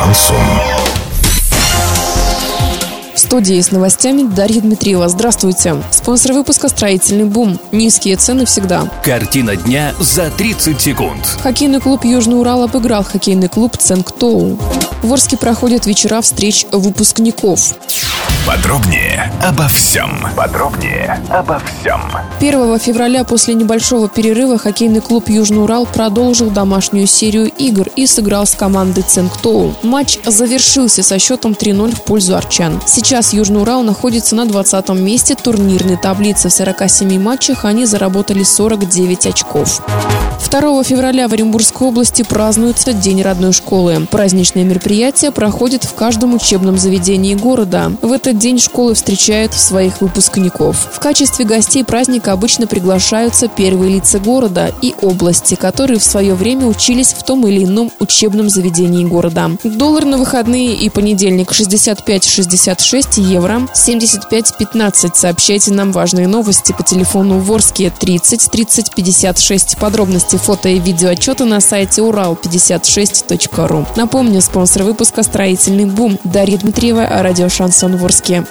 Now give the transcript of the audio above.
Шансон. В студии с новостями Дарья Дмитриева. Здравствуйте. Спонсор выпуска «Строительный бум». Низкие цены всегда. Картина дня за 30 секунд. Хоккейный клуб «Южный Урал» обыграл хоккейный клуб «Ценктоу». В Орске проходят вечера встреч выпускников. Подробнее обо всем. Подробнее обо всем. 1 февраля после небольшого перерыва хоккейный клуб «Южный Урал» продолжил домашнюю серию игр и сыграл с командой «Цинктоу». Матч завершился со счетом 3-0 в пользу арчан. Сейчас «Южный Урал» находится на 20 месте турнирной таблицы. В 47 матчах они заработали 49 очков. 2 февраля в Оренбургской области празднуется День родной школы. Праздничное мероприятие проходит в каждом учебном заведении города. В этот день школы встречают своих выпускников. В качестве гостей праздника обычно приглашаются первые лица города и области, которые в свое время учились в том или ином учебном заведении города. Доллар на выходные и понедельник 65-66 евро, 75-15. Сообщайте нам важные новости по телефону Ворске 30 30 56. Подробности фото и видеоотчеты на сайте урал56.ру. Напомню, спонсор выпуска «Строительный бум» Дарья Дмитриева, радио «Шансон Ворске».